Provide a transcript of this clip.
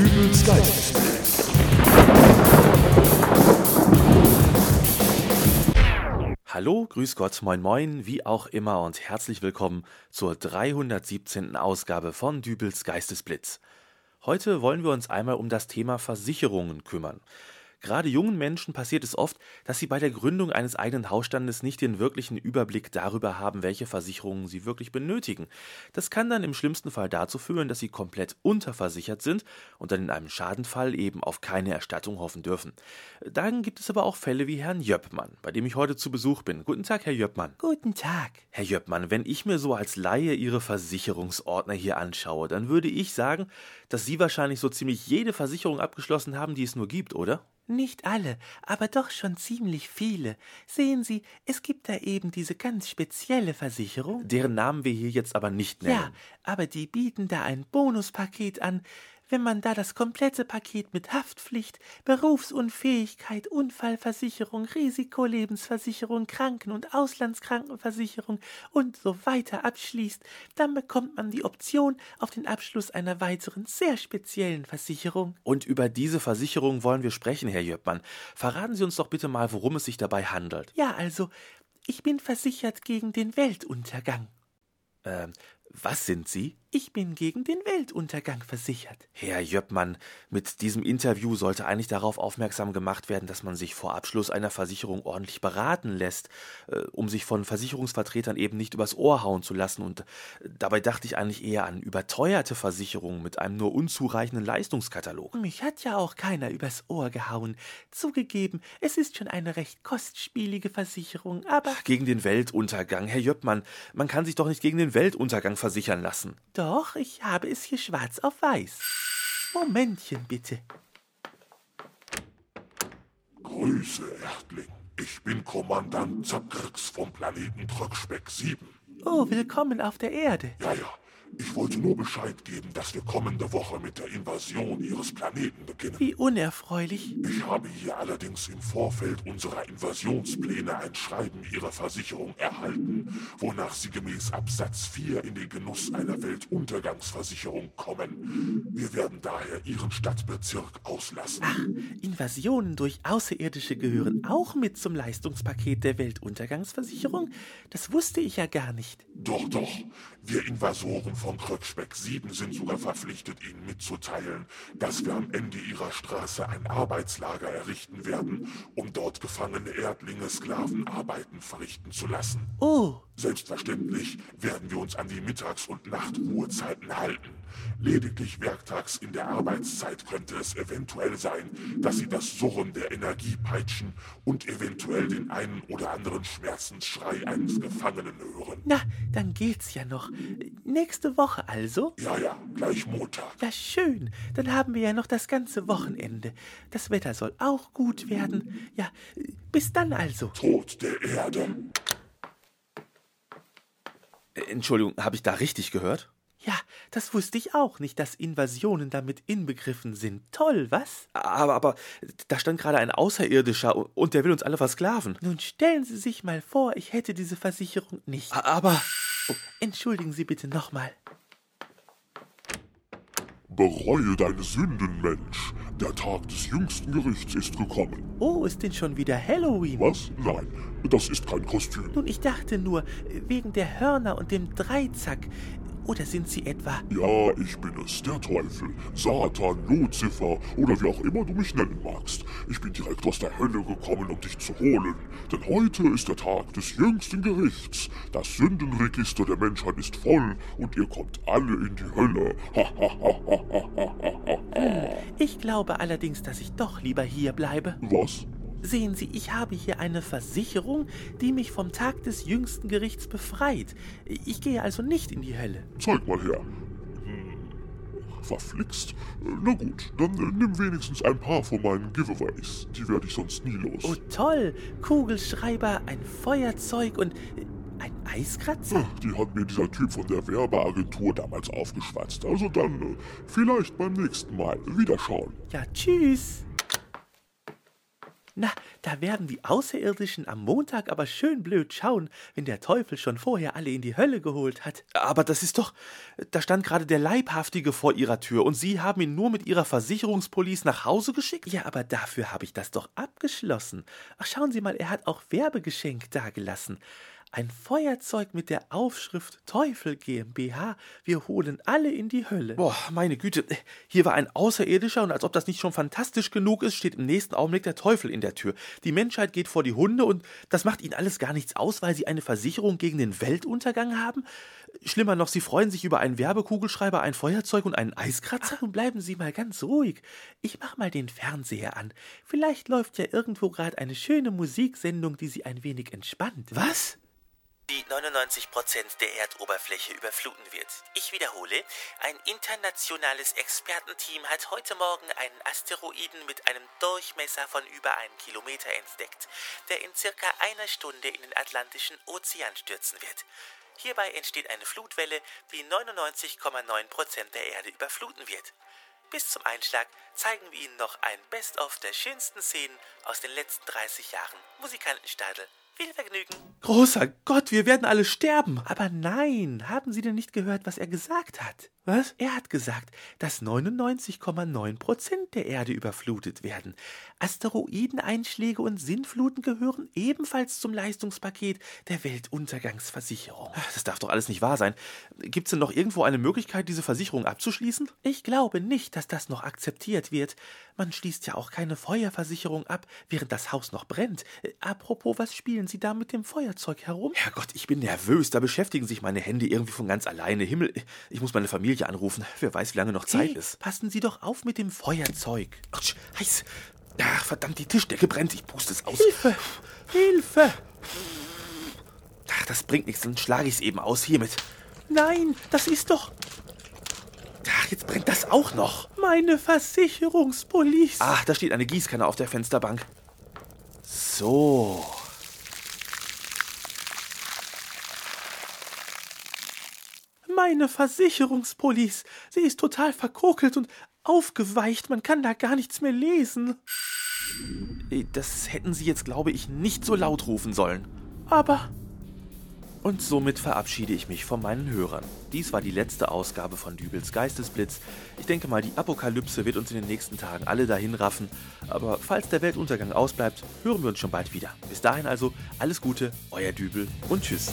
Dübels Geistesblitz. Hallo, grüß Gott, moin moin, wie auch immer und herzlich willkommen zur 317. Ausgabe von Dübels Geistesblitz. Heute wollen wir uns einmal um das Thema Versicherungen kümmern. Gerade jungen Menschen passiert es oft, dass sie bei der Gründung eines eigenen Hausstandes nicht den wirklichen Überblick darüber haben, welche Versicherungen sie wirklich benötigen. Das kann dann im schlimmsten Fall dazu führen, dass sie komplett unterversichert sind und dann in einem Schadenfall eben auf keine Erstattung hoffen dürfen. Dann gibt es aber auch Fälle wie Herrn Jöppmann, bei dem ich heute zu Besuch bin. Guten Tag, Herr Jöppmann. Guten Tag. Herr Jöppmann, wenn ich mir so als Laie Ihre Versicherungsordner hier anschaue, dann würde ich sagen, dass Sie wahrscheinlich so ziemlich jede Versicherung abgeschlossen haben, die es nur gibt, oder? Nicht alle, aber doch schon ziemlich viele. Sehen Sie, es gibt da eben diese ganz spezielle Versicherung. Deren Namen wir hier jetzt aber nicht nennen. Ja, aber die bieten da ein Bonuspaket an, wenn man da das komplette Paket mit Haftpflicht, Berufsunfähigkeit, Unfallversicherung, Risikolebensversicherung, Kranken- und Auslandskrankenversicherung und so weiter abschließt, dann bekommt man die Option auf den Abschluss einer weiteren sehr speziellen Versicherung. Und über diese Versicherung wollen wir sprechen, Herr Jöppmann. Verraten Sie uns doch bitte mal, worum es sich dabei handelt. Ja, also, ich bin versichert gegen den Weltuntergang. Ähm, was sind Sie? Ich bin gegen den Weltuntergang versichert. Herr Jöppmann, mit diesem Interview sollte eigentlich darauf aufmerksam gemacht werden, dass man sich vor Abschluss einer Versicherung ordentlich beraten lässt, äh, um sich von Versicherungsvertretern eben nicht übers Ohr hauen zu lassen. Und äh, dabei dachte ich eigentlich eher an überteuerte Versicherungen mit einem nur unzureichenden Leistungskatalog. Mich hat ja auch keiner übers Ohr gehauen. Zugegeben, es ist schon eine recht kostspielige Versicherung, aber. Gegen den Weltuntergang, Herr Jöppmann, man kann sich doch nicht gegen den Weltuntergang versichern lassen. Doch, ich habe es hier schwarz auf weiß. Momentchen bitte. Grüße, Erdling. Ich bin Kommandant Zakrix vom Planeten Tröckspeck 7. Oh, willkommen auf der Erde. Ja, ja. Ich wollte nur Bescheid geben, dass wir kommende Woche mit der Invasion Ihres Planeten beginnen. Wie unerfreulich. Ich habe hier allerdings im Vorfeld unserer Invasionspläne ein Schreiben Ihrer Versicherung erhalten, wonach Sie gemäß Absatz 4 in den Genuss einer Weltuntergangsversicherung kommen. Wir werden daher Ihren Stadtbezirk auslassen. Ach, Invasionen durch Außerirdische gehören auch mit zum Leistungspaket der Weltuntergangsversicherung? Das wusste ich ja gar nicht. Doch, doch. Wir Invasoren von Kröckspeck 7 sind sogar verpflichtet, Ihnen mitzuteilen, dass wir am Ende Ihrer Straße ein Arbeitslager errichten werden, um dort gefangene Erdlinge Sklavenarbeiten verrichten zu lassen. Oh, Selbstverständlich werden wir uns an die Mittags- und Nachtruhezeiten halten. Lediglich werktags in der Arbeitszeit könnte es eventuell sein, dass Sie das Surren der Energiepeitschen und eventuell den einen oder anderen Schmerzensschrei eines Gefangenen hören. na, dann geht's ja noch. Nächste Woche also? Ja, ja, gleich Montag. Ja, schön. Dann haben wir ja noch das ganze Wochenende. Das Wetter soll auch gut werden. Ja, bis dann also. Tod der Erde. Äh, Entschuldigung, habe ich da richtig gehört? Ja, das wusste ich auch nicht, dass Invasionen damit inbegriffen sind. Toll, was? Aber, aber, da stand gerade ein Außerirdischer und der will uns alle versklaven. Nun stellen Sie sich mal vor, ich hätte diese Versicherung nicht. Aber, Oh, entschuldigen Sie bitte nochmal. Bereue deine Sünden, Mensch. Der Tag des jüngsten Gerichts ist gekommen. Oh, ist denn schon wieder Halloween? Was? Nein, das ist kein Kostüm. Nun, ich dachte nur, wegen der Hörner und dem Dreizack. Oder sind Sie etwa. Ja, ich bin es, der Teufel, Satan, Luzifer oder wie auch immer du mich nennen magst. Ich bin direkt aus der Hölle gekommen, um dich zu holen. Denn heute ist der Tag des jüngsten Gerichts. Das Sündenregister der Menschheit ist voll und ihr kommt alle in die Hölle. Ha, ha, ha, ha, ha, ha, ha. Ich glaube allerdings, dass ich doch lieber hier bleibe. Was? Sehen Sie, ich habe hier eine Versicherung, die mich vom Tag des jüngsten Gerichts befreit. Ich gehe also nicht in die Hölle. Zeig mal her. Hm, Verflixt. Na gut, dann äh, nimm wenigstens ein paar von meinen Giveaways. Die werde ich sonst nie los. Oh toll, Kugelschreiber, ein Feuerzeug und ein Eiskratzer? Ach, Die hat mir dieser Typ von der Werbeagentur damals aufgeschwatzt. Also dann äh, vielleicht beim nächsten Mal. Wiederschauen. Ja, tschüss. Na, da werden die Außerirdischen am Montag aber schön blöd schauen, wenn der Teufel schon vorher alle in die Hölle geholt hat. Aber das ist doch. Da stand gerade der Leibhaftige vor Ihrer Tür und Sie haben ihn nur mit Ihrer Versicherungspolice nach Hause geschickt? Ja, aber dafür habe ich das doch abgeschlossen. Ach, schauen Sie mal, er hat auch Werbegeschenk dagelassen. Ein Feuerzeug mit der Aufschrift Teufel GmbH. Wir holen alle in die Hölle. Boah, meine Güte. Hier war ein Außerirdischer und als ob das nicht schon fantastisch genug ist, steht im nächsten Augenblick der Teufel in der Tür. Die Menschheit geht vor die Hunde und das macht ihnen alles gar nichts aus, weil sie eine Versicherung gegen den Weltuntergang haben? Schlimmer noch, sie freuen sich über einen Werbekugelschreiber, ein Feuerzeug und einen Eiskratzer? Ach, nun bleiben Sie mal ganz ruhig. Ich mach mal den Fernseher an. Vielleicht läuft ja irgendwo gerade eine schöne Musiksendung, die Sie ein wenig entspannt. Was? Die 99 Prozent der Erdoberfläche überfluten wird. Ich wiederhole, ein internationales Expertenteam hat heute Morgen einen Asteroiden mit einem Durchmesser von über einem Kilometer entdeckt, der in circa einer Stunde in den Atlantischen Ozean stürzen wird. Hierbei entsteht eine Flutwelle, die 99,9 Prozent der Erde überfluten wird. Bis zum Einschlag zeigen wir Ihnen noch ein Best-of der schönsten Szenen aus den letzten 30 Jahren. Musikantenstadel viel Vergnügen. Großer Gott, wir werden alle sterben. Aber nein, haben Sie denn nicht gehört, was er gesagt hat? Was? Er hat gesagt, dass 99,9 Prozent der Erde überflutet werden. Asteroideneinschläge und Sinnfluten gehören ebenfalls zum Leistungspaket der Weltuntergangsversicherung. Das darf doch alles nicht wahr sein. Gibt es denn noch irgendwo eine Möglichkeit, diese Versicherung abzuschließen? Ich glaube nicht, dass das noch akzeptiert wird. Man schließt ja auch keine Feuerversicherung ab, während das Haus noch brennt. Apropos, was spielen Sie da mit dem Feuerzeug herum? Herrgott, ich bin nervös. Da beschäftigen sich meine Hände irgendwie von ganz alleine. Himmel, ich muss meine Familie anrufen. Wer weiß, wie lange noch Zeit hey, ist. Passen Sie doch auf mit dem Feuerzeug. Autsch, heiß. Ach, verdammt, die Tischdecke brennt. Ich puste es aus. Hilfe! Hilfe! Ach, das bringt nichts. Dann schlage ich es eben aus hiermit. Nein, das ist doch. Ach, jetzt brennt das auch noch. Meine Versicherungspolice. Ach, da steht eine Gießkanne auf der Fensterbank. So. Meine Versicherungspolice. Sie ist total verkokelt und aufgeweicht. Man kann da gar nichts mehr lesen. Das hätten Sie jetzt, glaube ich, nicht so laut rufen sollen. Aber Und somit verabschiede ich mich von meinen Hörern. Dies war die letzte Ausgabe von Dübels Geistesblitz. Ich denke mal, die Apokalypse wird uns in den nächsten Tagen alle dahin raffen. Aber falls der Weltuntergang ausbleibt, hören wir uns schon bald wieder. Bis dahin also, alles Gute, euer Dübel und tschüss.